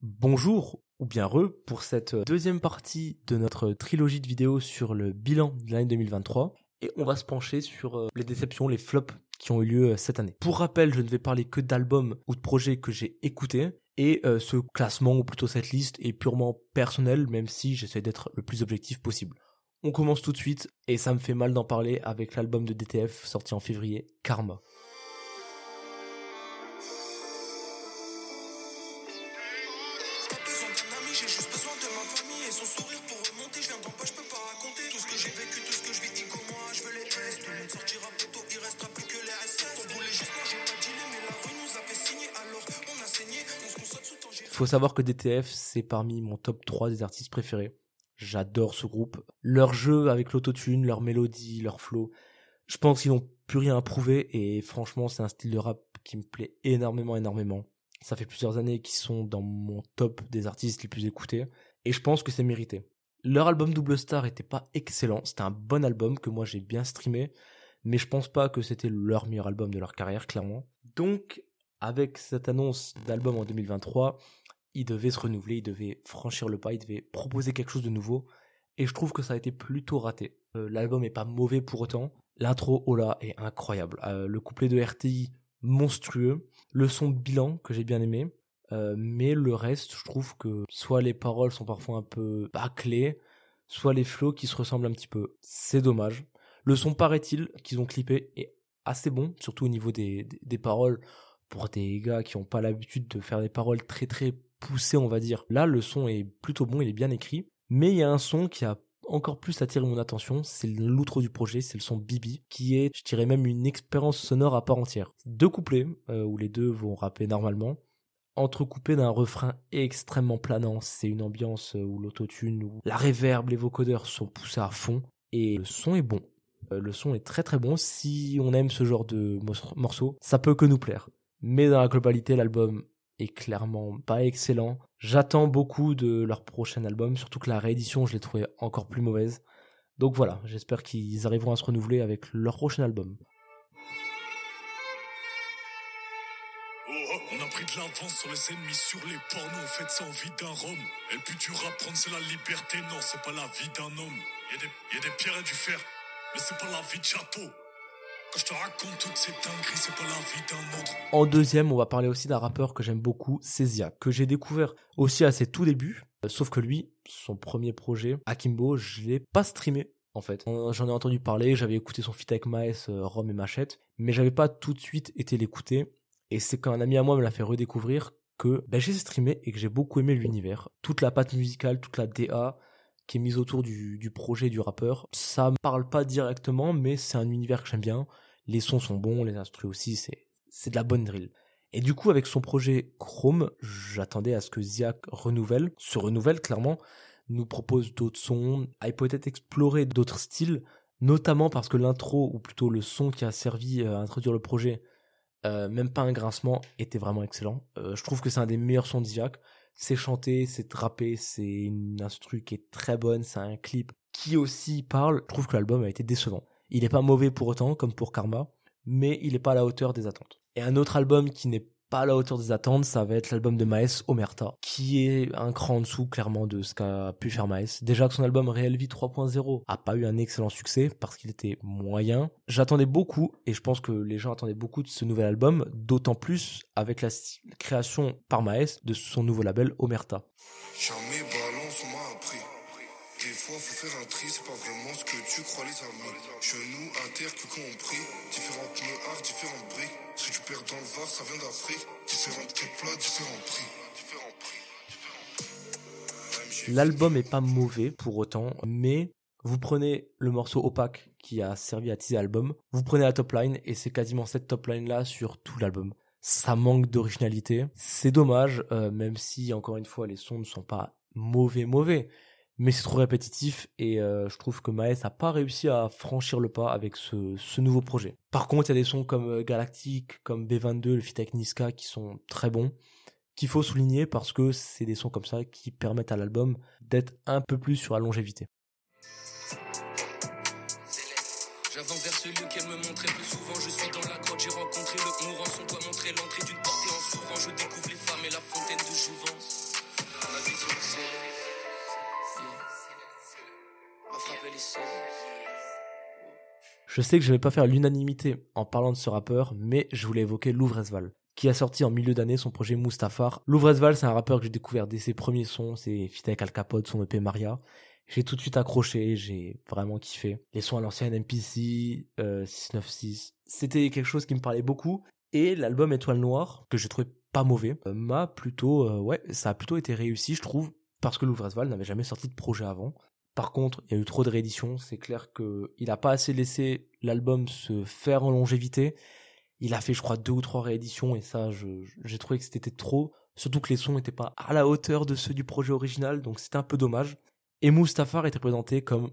Bonjour ou bien re pour cette deuxième partie de notre trilogie de vidéos sur le bilan de l'année 2023 et on va se pencher sur euh, les déceptions, les flops qui ont eu lieu euh, cette année. Pour rappel, je ne vais parler que d'albums ou de projets que j'ai écoutés et euh, ce classement ou plutôt cette liste est purement personnel même si j'essaie d'être le plus objectif possible. On commence tout de suite et ça me fait mal d'en parler avec l'album de DTF sorti en février, Karma. Faut savoir que DTF, c'est parmi mon top 3 des artistes préférés. J'adore ce groupe. Leur jeu avec l'autotune, leur mélodie, leur flow. Je pense qu'ils n'ont plus rien à prouver et franchement, c'est un style de rap qui me plaît énormément, énormément. Ça fait plusieurs années qu'ils sont dans mon top des artistes les plus écoutés et je pense que c'est mérité. Leur album Double Star était pas excellent, c'était un bon album que moi j'ai bien streamé, mais je pense pas que c'était leur meilleur album de leur carrière, clairement. Donc, avec cette annonce d'album en 2023, il devait se renouveler, il devait franchir le pas, il devait proposer quelque chose de nouveau. Et je trouve que ça a été plutôt raté. Euh, l'album est pas mauvais pour autant. L'intro Ola est incroyable. Euh, le couplet de RTI monstrueux. Le son bilan que j'ai bien aimé. Euh, mais le reste, je trouve que soit les paroles sont parfois un peu bâclées, soit les flows qui se ressemblent un petit peu. C'est dommage. Le son, paraît-il, qu'ils ont clippé est assez bon, surtout au niveau des, des paroles pour des gars qui n'ont pas l'habitude de faire des paroles très très poussé, on va dire. Là, le son est plutôt bon, il est bien écrit. Mais il y a un son qui a encore plus attiré mon attention, c'est l'outro du projet, c'est le son Bibi, qui est, je dirais même, une expérience sonore à part entière. Deux couplets, euh, où les deux vont rapper normalement, entrecoupés d'un refrain extrêmement planant. C'est une ambiance euh, où l'autotune, où la réverb, les vocodeurs sont poussés à fond, et le son est bon. Euh, le son est très très bon. Si on aime ce genre de morceaux, ça peut que nous plaire. Mais dans la globalité, l'album est clairement pas excellent. J'attends beaucoup de leur prochain album, surtout que la réédition, je l'ai trouvé encore plus mauvaise. Donc voilà, j'espère qu'ils arriveront à se renouveler avec leur prochain album. Oh, on a pris de l'avance sur les ennemis, sur les pornos, on fait ça en vie d'un rhum. Et but du rap, prendre c'est la liberté, non, c'est pas la vie d'un homme. Y des, y a des pierres et du fer, mais c'est pas la vie de château. En deuxième, on va parler aussi d'un rappeur que j'aime beaucoup, Césia, que j'ai découvert aussi à ses tout débuts. Euh, sauf que lui, son premier projet, Akimbo, je l'ai pas streamé en fait. Euh, j'en ai entendu parler, j'avais écouté son feat avec Maes, euh, Rome et Machette, mais j'avais pas tout de suite été l'écouter. Et c'est quand un ami à moi me l'a fait redécouvrir que ben, j'ai streamé et que j'ai beaucoup aimé l'univers. Toute la patte musicale, toute la DA, qui est mise autour du, projet du rappeur. Ça me parle pas directement, mais c'est un univers que j'aime bien. Les sons sont bons, les instruments aussi, c'est, c'est de la bonne drill. Et du coup, avec son projet Chrome, j'attendais à ce que Ziak renouvelle, se renouvelle clairement, nous propose d'autres sons, aille peut-être explorer d'autres styles, notamment parce que l'intro, ou plutôt le son qui a servi à introduire le projet, euh, même pas un grincement, était vraiment excellent. Euh, je trouve que c'est un des meilleurs sons de Ziak c'est chanté, c'est rappé, c'est une instru qui est très bonne, c'est un clip qui aussi parle. Je trouve que l'album a été décevant. Il n'est pas mauvais pour autant, comme pour Karma, mais il n'est pas à la hauteur des attentes. Et un autre album qui n'est pas à la hauteur des attentes, ça va être l'album de Maes, Omerta, qui est un cran en dessous clairement de ce qu'a pu faire Maes. Déjà que son album Real Vie 3.0 a pas eu un excellent succès parce qu'il était moyen. J'attendais beaucoup et je pense que les gens attendaient beaucoup de ce nouvel album, d'autant plus avec la création par Maes de son nouveau label Omerta. Des fois, faut faire un tri, c'est pas vraiment ce que tu crois, les amis. Genoux terre, que compris. Différentes pneus différentes briques. Si tu perds dans le Var, ça vient d'Afrique. Différentes plats, différents prix. L'album est pas mauvais pour autant, mais vous prenez le morceau opaque qui a servi à teaser l'album, vous prenez la top line et c'est quasiment cette top line là sur tout l'album. Ça manque d'originalité. C'est dommage, euh, même si encore une fois les sons ne sont pas mauvais mauvais mais c'est trop répétitif et euh, je trouve que Maes a pas réussi à franchir le pas avec ce, nouveau projet. Par contre, il y a des sons comme euh, Galactic, comme B22, le feat Niska qui sont très bons, qu'il faut souligner parce que c'est des sons comme ça qui permettent à l'album d'être un peu plus sur la longévité. J'avance vers ce lieu qu'elle me montrait plus souvent. Je suis dans la grotte, j'ai rencontré le mourant. Son l'entrée d'une en je découvre les femmes et la fontaine de jouvence. Je sais que je vais pas faire l'unanimité en parlant de ce rappeur, mais je voulais évoquer Louvresval, qui a sorti en milieu d'année son projet Mustafar. Louvresval, c'est un rappeur que j'ai découvert dès ses premiers sons, c'est fit avec Al Capote, son EP Maria. J'ai tout de suite accroché, j'ai vraiment kiffé. Les sons à l'ancienne MPC, euh, 696, c'était quelque chose qui me parlait beaucoup. Et l'album Étoile Noire, que j'ai trouvé pas mauvais, euh, m'a plutôt, euh, ouais, ça a plutôt été réussi, je trouve, parce que Louvresval n'avait jamais sorti de projet avant. Par contre, il y a eu trop de rééditions. C'est clair que il a pas assez laissé l'album se faire en longévité. Il a fait, je crois, deux ou trois rééditions et ça, j'ai trouvé que c'était trop. Surtout que les sons n'étaient pas à la hauteur de ceux du projet original, donc c'était un peu dommage. Et Mustafar était présenté comme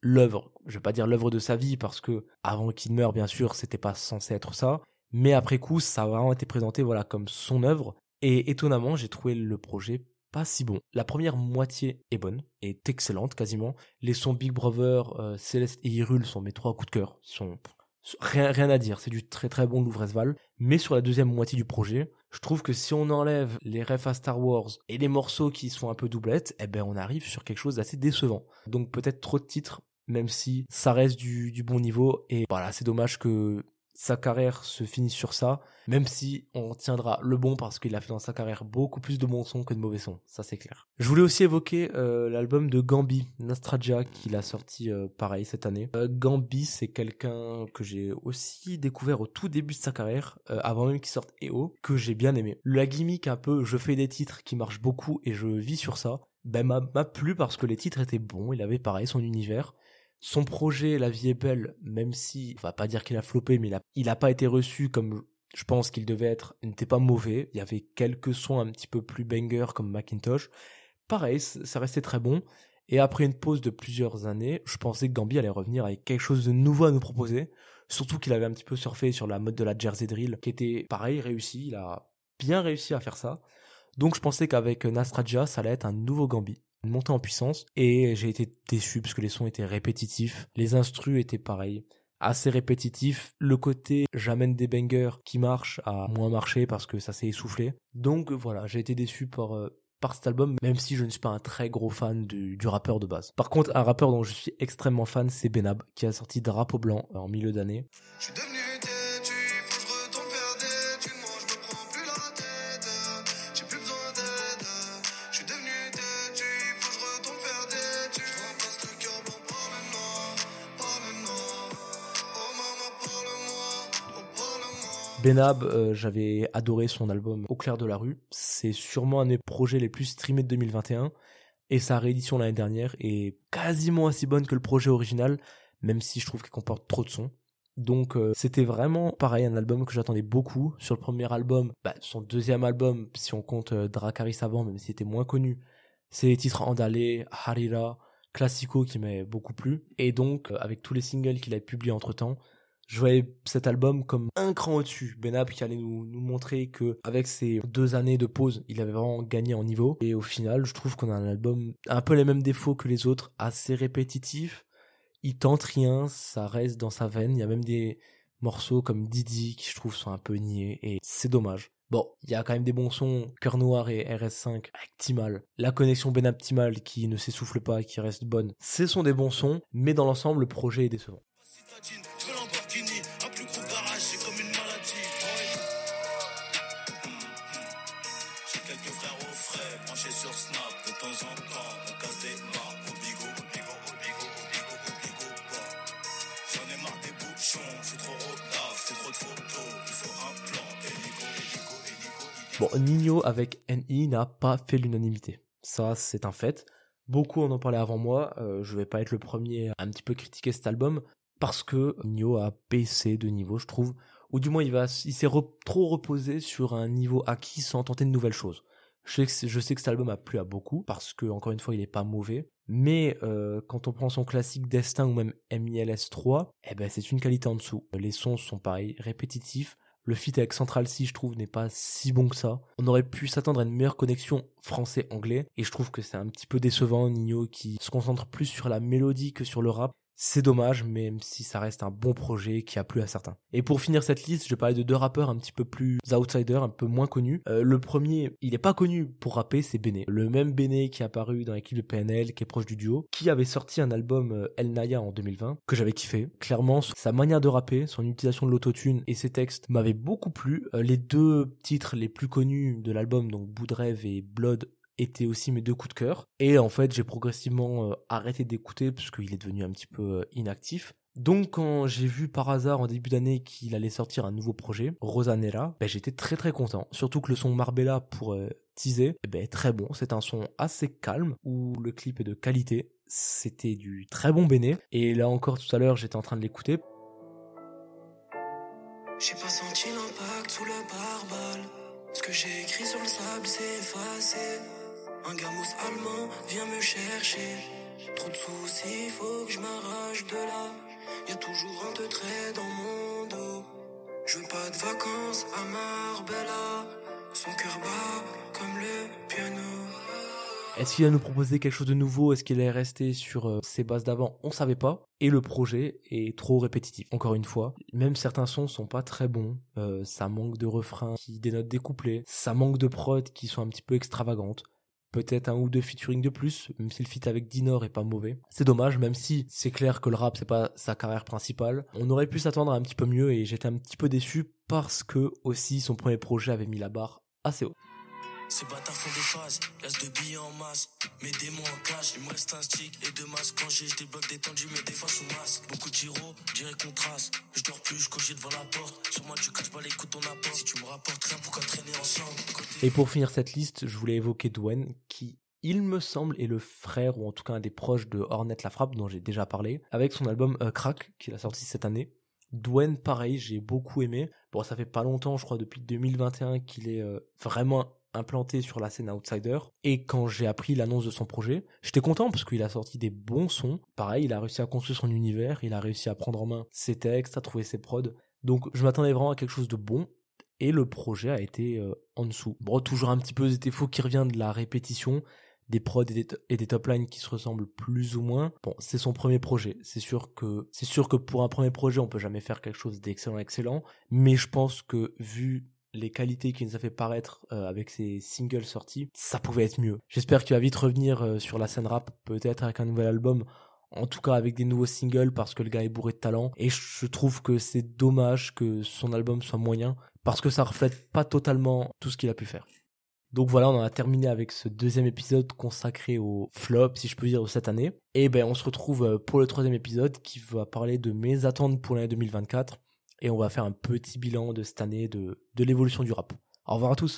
l'œuvre. Je vais pas dire l'œuvre de sa vie parce que avant qu'il meure, bien sûr, c'était pas censé être ça. Mais après coup, ça a vraiment été présenté, voilà, comme son œuvre. Et étonnamment, j'ai trouvé le projet pas si bon. La première moitié est bonne, est excellente quasiment. Les sons Big Brother, euh, Céleste et Hyrule sont mes trois coups de cœur. Sont rien, à dire, c'est du très très bon Louvresval. Mais sur la deuxième moitié du projet, je trouve que si on enlève les refs à Star Wars et les morceaux qui sont un peu doublettes, eh ben on arrive sur quelque chose d'assez décevant. Donc peut-être trop de titres, même si ça reste du, du bon niveau. Et voilà, c'est dommage que sa carrière se finit sur ça, même si on tiendra le bon parce qu'il a fait dans sa carrière beaucoup plus de bons sons que de mauvais sons, ça c'est clair. Je voulais aussi évoquer euh, l'album de Gambi, Nastraja, qu'il a sorti euh, pareil cette année. Euh, Gambi, c'est quelqu'un que j'ai aussi découvert au tout début de sa carrière, avant même qu'il sorte EO, que j'ai bien aimé. La gimmick un peu, je fais des titres qui marchent beaucoup et je vis sur ça, ben m'a plu parce que les titres étaient bons, il avait pareil son univers. Son projet La vie est belle, même si, on va pas dire qu'il a floppé, mais il a, il a pas été reçu comme je pense qu'il devait être, n'était pas mauvais. Il y avait quelques sons un petit peu plus banger comme Macintosh. Pareil, ça restait très bon. Et après une pause de plusieurs années, je pensais que Gambi allait revenir avec quelque chose de nouveau à nous proposer. Surtout qu'il avait un petit peu surfé sur la mode de la Jersey Drill, qui était pareil, réussi. Il a bien réussi à faire ça. Donc je pensais qu'avec Nastraja, ça allait être un nouveau Gambi une montée en puissance et j'ai été déçu parce que les sons étaient répétitifs, les instrus étaient pareils assez répétitifs. Le côté j'amène des bangers qui marchent a moins marché parce que ça s'est essoufflé. Donc voilà, j'ai été déçu par euh, par cet album, même si je ne suis pas un très gros fan du, du rappeur de base. Par contre, un rappeur dont je suis extrêmement fan, c'est Benab, qui a sorti Drapeau Blanc en milieu d'année. Benab, euh, j'avais adoré son album Au clair de la rue. C'est sûrement un des projets les plus streamés de 2021. Et sa réédition l'année dernière est quasiment aussi bonne que le projet original, même si je trouve qu'il comporte trop de sons. Donc euh, c'était vraiment pareil, un album que j'attendais beaucoup. Sur le premier album, bah, son deuxième album, si on compte euh, Dracaris avant, même s'il était moins connu, c'est les titres Andale, Harira, Classico qui m'avaient beaucoup plu. Et donc, avec tous les singles qu'il a publiés entre temps, je voyais cet album comme un cran au-dessus. Benab qui allait nous, montrer que avec ces deux années de pause, il avait vraiment gagné en niveau. Et au final, je trouve qu'on a un album un peu les mêmes défauts que les autres, assez répétitif. Il tente rien, ça reste dans sa veine. Il y a même des morceaux comme Didi qui je trouve sont un peu niais et c'est dommage. Bon, il y a quand même des bons sons, Cœur Noir et RS5 avec Timal. La connexion Benab Timal qui ne s'essouffle pas qui reste bonne. Ce sont des bons sons, mais dans l'ensemble, le projet est décevant. Bon, Nino avec NI n'a pas fait l'unanimité. Ça, c'est un fait. Beaucoup en ont parlé avant moi. Euh, je vais pas être le premier à un petit peu critiquer cet album parce que Nino a baissé de niveau, je trouve. Ou du moins, il s'est trop reposé sur un niveau acquis sans tenter de nouvelles choses. Je sais, que, cet album a plu à beaucoup parce que encore une fois il est pas mauvais, mais euh, quand on prend son classique Destin ou même MILS 3, eh ben c'est une qualité en dessous. Les sons sont pareils, répétitifs, le feat avec Central C, je trouve, n'est pas si bon que ça. On aurait pu s'attendre à une meilleure connexion français-anglais. Et je trouve que c'est un petit peu décevant, Nino, qui se concentre plus sur la mélodie que sur le rap. C'est dommage, même si ça reste un bon projet qui a plu à certains. Et pour finir cette liste, je parler de deux rappeurs un petit peu plus outsiders, un peu moins connus. Euh, le premier, il est pas connu pour rapper, c'est Bene. Le même Bene qui est apparu dans l'équipe de PNL, qui est proche du duo, qui avait sorti un album euh, El Naya en 2020, que j'avais kiffé. Clairement, sa manière de rapper, son utilisation de l'autotune et ses textes m'avaient beaucoup plu. Euh, les deux titres les plus connus de l'album, donc rêve et Blood, étaient aussi mes deux coups de cœur. Et en fait, j'ai progressivement euh, arrêté d'écouter puisqu'il est devenu un petit peu euh, inactif. Donc quand j'ai vu par hasard en début d'année qu'il allait sortir un nouveau projet, Rosanera, ben, j'étais très très content. Surtout que le son Marbella pour euh, teaser, eh ben, est très bon. C'est un son assez calme où le clip est de qualité. C'était du très bon béné. Et là encore tout à l'heure j'étais en train de l'écouter. J'ai pas senti l'impact sous le pare-balles. Ce que j'ai écrit sur le sable s'est effacé. Un gamos allemand vient me chercher. Trop de soucis, faut que je m'arrache de là. Y a toujours un de trait dans mon dos. Je veux pas de vacances à Marbella. Son cœur bat comme le piano. Est-ce qu'il va nous proposer quelque chose de nouveau? Est-ce qu'il est resté sur euh, ses bases d'avant? On savait pas. Et le projet est trop répétitif. Encore une fois, même certains sons sont pas très bons. Euh, ça manque de refrains qui dénotent des couplets. Ça manque de prods qui sont un petit peu extravagantes. Peut-être un ou deux featuring de plus, même si le feat avec Dinor est pas mauvais. C'est dommage, même si c'est clair que le rap c'est pas sa carrière principale. On aurait pu s'attendre à un petit peu mieux et j'étais un petit peu déçu parce que aussi son premier projet avait mis la barre assez haut. Ces bâtards font des phases, laisse de billets en masse. Mes démons en cash, il me reste un stick et deux masques. Quand j'ai, je débloque détendu, mais des fois sous masque. Beaucoup de gyros, dirais qu'on trace. Je dors plus, je cogite devant la porte. Sur moi, tu caches pas les coups ton apport. Si tu me rapportes rien, pourquoi traîner ensemble? Et pour finir cette liste, je voulais évoquer Dwayne, qui, il me semble, est le frère, ou en tout cas un des proches de Hornet La Frappe, dont j'ai déjà parlé, avec son album euh, Crack, qu'il a sorti cette année. Dwayne, pareil, j'ai beaucoup aimé. Bon, ça fait pas longtemps, je crois, depuis 2021, qu'il est euh, vraiment implanté sur la scène outsider. Et quand j'ai appris l'annonce de son projet, j'étais content parce qu'il a sorti des bons sons. Pareil, il a réussi à construire son univers, il a réussi à prendre en main ses textes, à trouver ses prods. Donc, je m'attendais vraiment à quelque chose de bon et le projet a été euh, en dessous. Bon, toujours un petit peu des défauts qui revient de la répétition, des prods et des, et des top lines qui se ressemblent plus ou moins. Bon, c'est son premier projet. C'est sûr que c'est sûr que pour un premier projet, on peut jamais faire quelque chose d'excellent excellent, mais je pense que vu les qualités qu'il nous a fait paraître euh, avec ses singles sortis, ça pouvait être mieux. J'espère qu'il va vite revenir euh, sur la scène rap, peut-être avec un nouvel album, en tout cas avec des nouveaux singles parce que le gars est bourré de talent et je trouve que c'est dommage que son album soit moyen parce que ça reflète pas totalement tout ce qu'il a pu faire. Donc voilà, on en a terminé avec ce deuxième épisode consacré au flop, si je peux dire, de cette année. Et ben on se retrouve euh, pour le troisième épisode qui va parler de mes attentes pour l'année 2024 et on va faire un petit bilan de cette année de, l'évolution du rap. Au revoir à tous